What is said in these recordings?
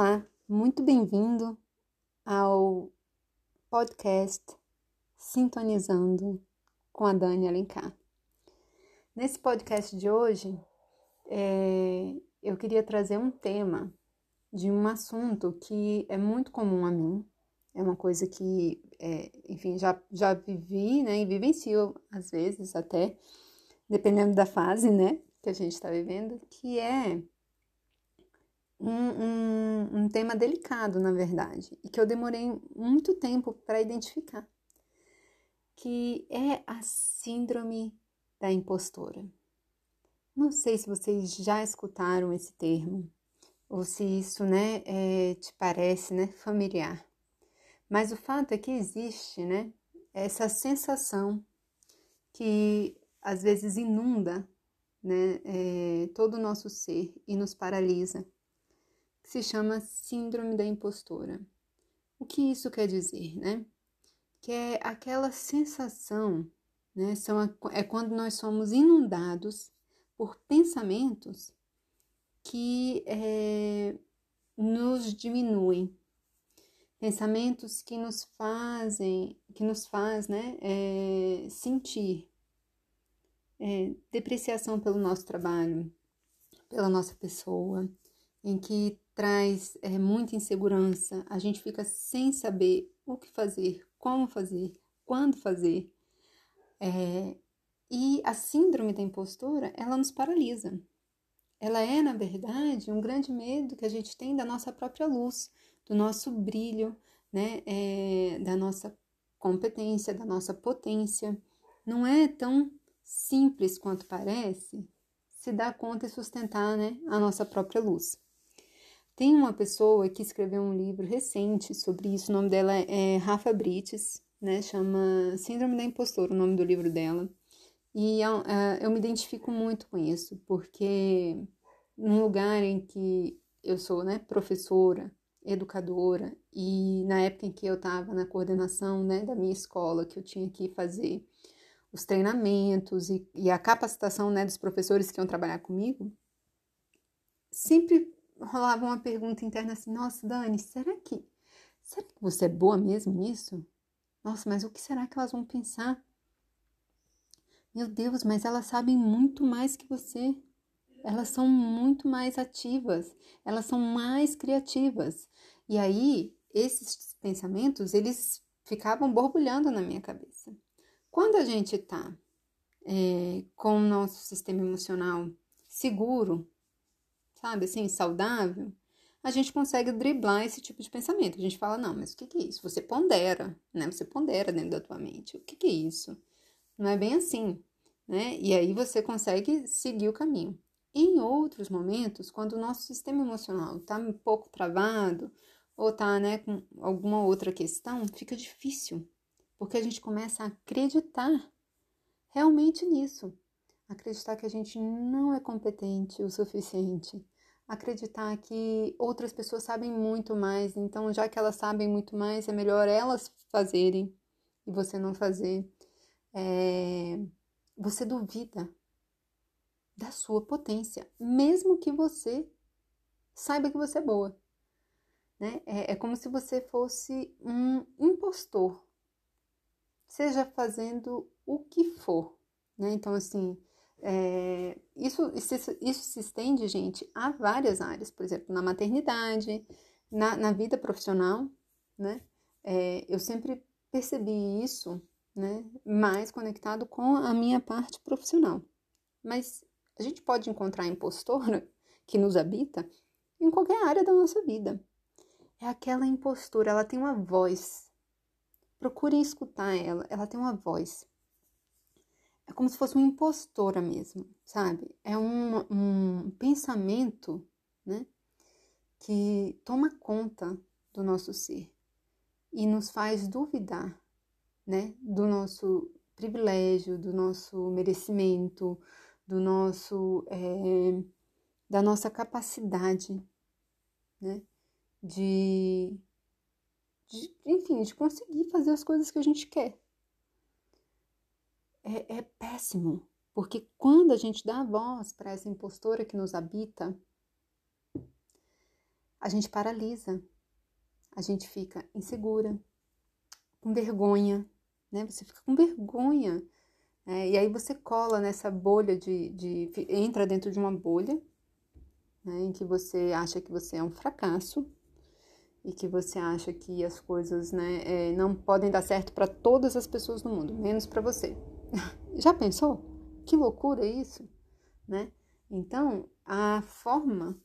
Olá, muito bem-vindo ao podcast Sintonizando com a Dani Alencar. Nesse podcast de hoje, é, eu queria trazer um tema de um assunto que é muito comum a mim, é uma coisa que, é, enfim, já, já vivi, né, e vivencio às vezes até, dependendo da fase, né, que a gente está vivendo, que é um, um, um tema delicado, na verdade, e que eu demorei muito tempo para identificar, que é a síndrome da impostora. Não sei se vocês já escutaram esse termo, ou se isso, né, é, te parece, né, familiar. Mas o fato é que existe, né, essa sensação que às vezes inunda, né, é, todo o nosso ser e nos paralisa se chama Síndrome da Impostora. O que isso quer dizer, né? Que é aquela sensação, né? São, é quando nós somos inundados por pensamentos que é, nos diminuem, pensamentos que nos fazem, que nos faz, né, é, sentir é, depreciação pelo nosso trabalho, pela nossa pessoa, em que traz é, muita insegurança, a gente fica sem saber o que fazer, como fazer, quando fazer. É, e a síndrome da impostura, ela nos paralisa. Ela é, na verdade, um grande medo que a gente tem da nossa própria luz, do nosso brilho, né, é, da nossa competência, da nossa potência. Não é tão simples quanto parece se dar conta e sustentar né, a nossa própria luz. Tem uma pessoa que escreveu um livro recente sobre isso, o nome dela é Rafa Brites, né? Chama Síndrome da Impostora, o nome do livro dela. E uh, eu me identifico muito com isso, porque num lugar em que eu sou, né, professora, educadora, e na época em que eu estava na coordenação, né, da minha escola, que eu tinha que fazer os treinamentos e, e a capacitação, né, dos professores que iam trabalhar comigo, sempre rolava uma pergunta interna assim: Nossa, Dani, será que será que você é boa mesmo nisso? Nossa, mas o que será que elas vão pensar? Meu Deus, mas elas sabem muito mais que você. Elas são muito mais ativas, elas são mais criativas. E aí, esses pensamentos, eles ficavam borbulhando na minha cabeça. Quando a gente está é, com o nosso sistema emocional seguro, sabe, assim, saudável, a gente consegue driblar esse tipo de pensamento. A gente fala, não, mas o que, que é isso? Você pondera, né? Você pondera dentro da tua mente. O que, que é isso? Não é bem assim, né? E aí você consegue seguir o caminho. Em outros momentos, quando o nosso sistema emocional está um pouco travado ou está né, com alguma outra questão, fica difícil, porque a gente começa a acreditar realmente nisso acreditar que a gente não é competente o suficiente, acreditar que outras pessoas sabem muito mais, então já que elas sabem muito mais, é melhor elas fazerem e você não fazer. É... Você duvida da sua potência, mesmo que você saiba que você é boa. Né? É, é como se você fosse um impostor, seja fazendo o que for. Né? Então, assim, é, isso, isso, isso, se estende, gente, a várias áreas, por exemplo, na maternidade, na, na vida profissional, né? É, eu sempre percebi isso, né? Mais conectado com a minha parte profissional. Mas a gente pode encontrar a impostora que nos habita em qualquer área da nossa vida. É aquela impostura, ela tem uma voz. Procurem escutar ela, ela tem uma voz é como se fosse uma impostora mesmo, sabe? É um, um pensamento, né? Que toma conta do nosso ser e nos faz duvidar, né? Do nosso privilégio, do nosso merecimento, do nosso, é, da nossa capacidade, né? De, de, enfim, de conseguir fazer as coisas que a gente quer é, é péssimo, porque quando a gente dá voz para essa impostora que nos habita, a gente paralisa, a gente fica insegura, com vergonha, né? Você fica com vergonha. É, e aí você cola nessa bolha de, de. entra dentro de uma bolha né, em que você acha que você é um fracasso e que você acha que as coisas né, é, não podem dar certo para todas as pessoas do mundo, menos para você. Já pensou? Que loucura isso, né? Então, a forma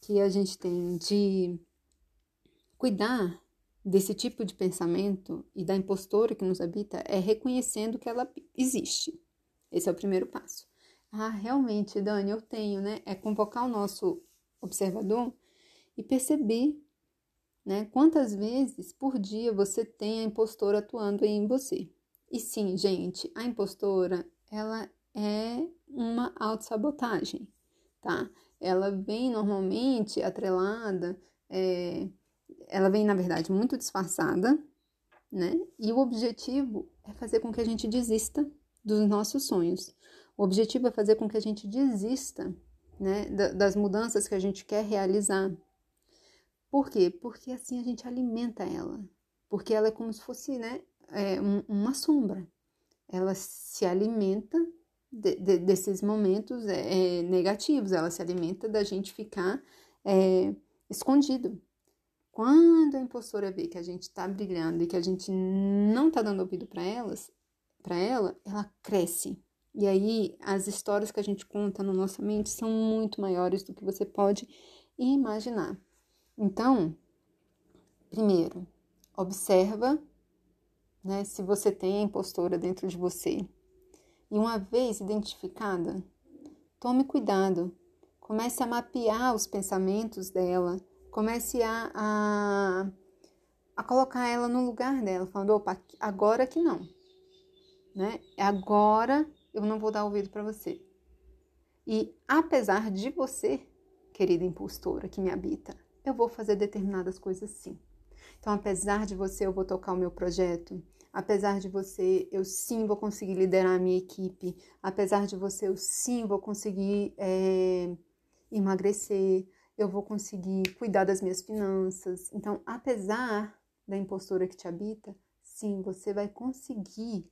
que a gente tem de cuidar desse tipo de pensamento e da impostora que nos habita é reconhecendo que ela existe. Esse é o primeiro passo. Ah, realmente, Dani, eu tenho, né? É convocar o nosso observador e perceber, né? Quantas vezes por dia você tem a impostora atuando em você. E sim, gente, a impostora, ela é uma autossabotagem, tá? Ela vem normalmente atrelada é, ela vem, na verdade, muito disfarçada, né? E o objetivo é fazer com que a gente desista dos nossos sonhos. O objetivo é fazer com que a gente desista, né, das mudanças que a gente quer realizar. Por quê? Porque assim a gente alimenta ela. Porque ela é como se fosse, né, é, uma sombra. Ela se alimenta de, de, desses momentos é, é, negativos. Ela se alimenta da gente ficar é, escondido, quando a impostora vê que a gente está brilhando e que a gente não está dando ouvido para elas, para ela, ela cresce. E aí as histórias que a gente conta na nossa mente são muito maiores do que você pode imaginar. Então, primeiro, observa, né, se você tem a impostora dentro de você. E uma vez identificada, tome cuidado. Comece a mapear os pensamentos dela comece a, a, a colocar ela no lugar dela, falando, opa, agora que não, né? Agora eu não vou dar ouvido para você. E apesar de você, querida impostora que me habita, eu vou fazer determinadas coisas sim. Então, apesar de você, eu vou tocar o meu projeto. Apesar de você, eu sim vou conseguir liderar a minha equipe. Apesar de você, eu sim vou conseguir é, emagrecer eu vou conseguir cuidar das minhas finanças. Então, apesar da impostura que te habita, sim, você vai conseguir,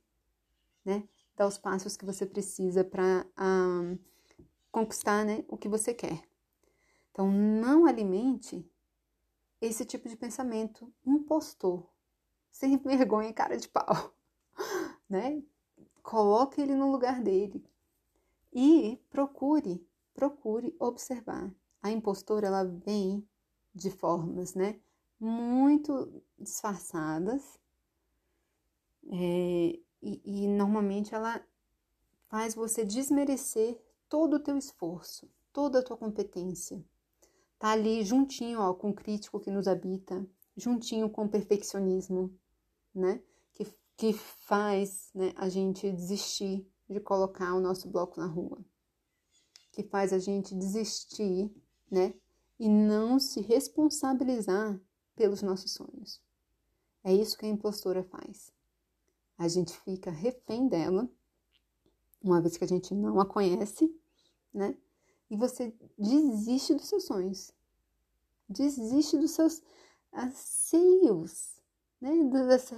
né, dar os passos que você precisa para um, conquistar, né, o que você quer. Então, não alimente esse tipo de pensamento impostor, sem vergonha e cara de pau, né? Coloque ele no lugar dele e procure, procure observar a impostora ela vem de formas, né, muito disfarçadas é, e, e normalmente ela faz você desmerecer todo o teu esforço, toda a tua competência. Tá ali juntinho, ó, com o crítico que nos habita, juntinho com o perfeccionismo, né? Que, que faz né, a gente desistir de colocar o nosso bloco na rua. Que faz a gente desistir né? E não se responsabilizar pelos nossos sonhos. É isso que a impostora faz. A gente fica refém dela, uma vez que a gente não a conhece, né? E você desiste dos seus sonhos. Desiste dos seus anseios, né? Das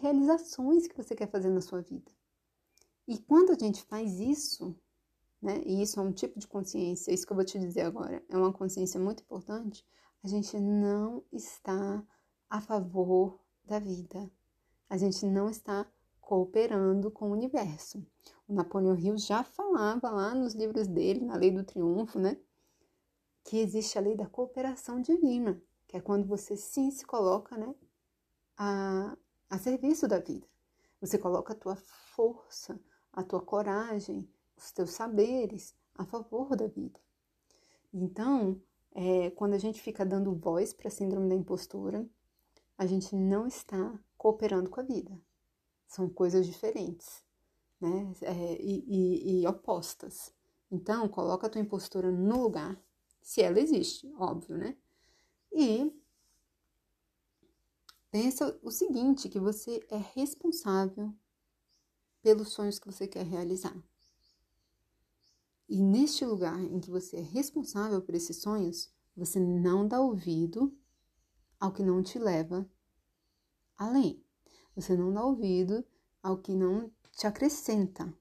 realizações que você quer fazer na sua vida. E quando a gente faz isso, né? E isso é um tipo de consciência, isso que eu vou te dizer agora, é uma consciência muito importante. A gente não está a favor da vida. A gente não está cooperando com o universo. O Napoleão Hill já falava lá nos livros dele, na Lei do Triunfo, né? Que existe a lei da cooperação divina, que é quando você sim se coloca, né? A, a serviço da vida. Você coloca a tua força, a tua coragem, os teus saberes a favor da vida. Então, é, quando a gente fica dando voz para a síndrome da impostura, a gente não está cooperando com a vida. São coisas diferentes, né? É, e, e, e opostas. Então, coloca a tua impostura no lugar, se ela existe, óbvio, né? E pensa o seguinte, que você é responsável pelos sonhos que você quer realizar. E neste lugar em que você é responsável por esses sonhos, Você não dá ouvido ao que não te leva além. Você não dá ouvido ao que não te acrescenta.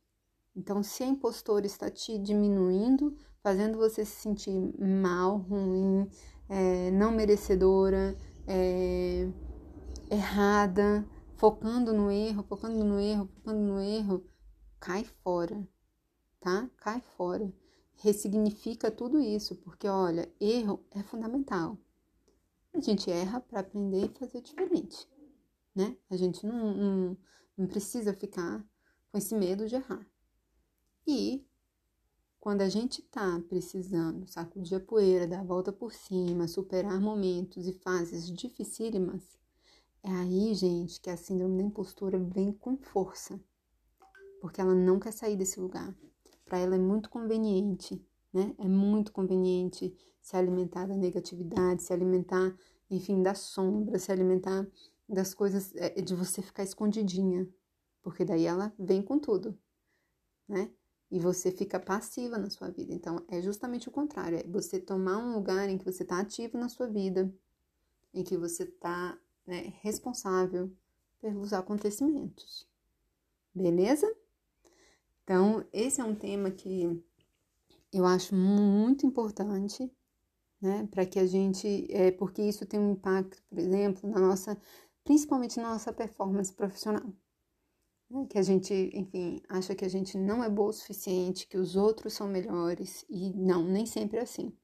Então, se a impostora está te diminuindo, fazendo você se sentir mal, ruim, é, não merecedora, é, errada, focando no erro, focando no erro, focando no erro, cai fora, tá? Cai fora. Ressignifica tudo isso, porque olha, erro é fundamental. A gente erra para aprender e fazer diferente, né? A gente não, não, não precisa ficar com esse medo de errar. E quando a gente tá precisando sacudir a poeira, dar a volta por cima, superar momentos e fases dificílimas, é aí, gente, que a síndrome da impostura vem com força. Porque ela não quer sair desse lugar. Para ela é muito conveniente, né? É muito conveniente se alimentar da negatividade, se alimentar, enfim, da sombra, se alimentar das coisas, é, de você ficar escondidinha. Porque daí ela vem com tudo, né? e você fica passiva na sua vida. Então, é justamente o contrário, é você tomar um lugar em que você está ativo na sua vida, em que você está né, responsável pelos acontecimentos. Beleza? Então, esse é um tema que eu acho muito importante, né, para que a gente, é, porque isso tem um impacto, por exemplo, na nossa, principalmente na nossa performance profissional né? que a gente, enfim, acha que a gente não é boa o suficiente, que os outros são melhores, e não, nem sempre é assim.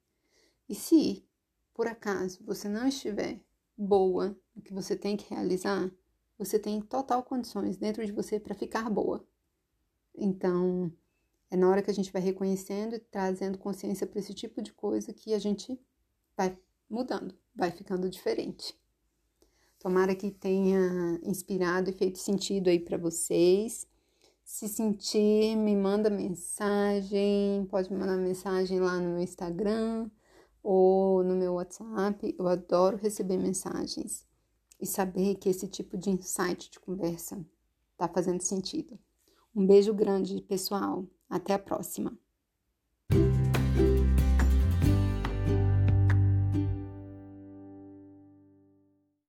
E se, por acaso, você não estiver boa que você tem que realizar, você tem total condições dentro de você para ficar boa. Então, é na hora que a gente vai reconhecendo e trazendo consciência para esse tipo de coisa que a gente vai mudando, vai ficando diferente. Tomara que tenha inspirado e feito sentido aí para vocês. Se sentir, me manda mensagem, pode me mandar mensagem lá no meu Instagram ou no meu WhatsApp. Eu adoro receber mensagens e saber que esse tipo de insight de conversa tá fazendo sentido. Um beijo grande, pessoal. Até a próxima.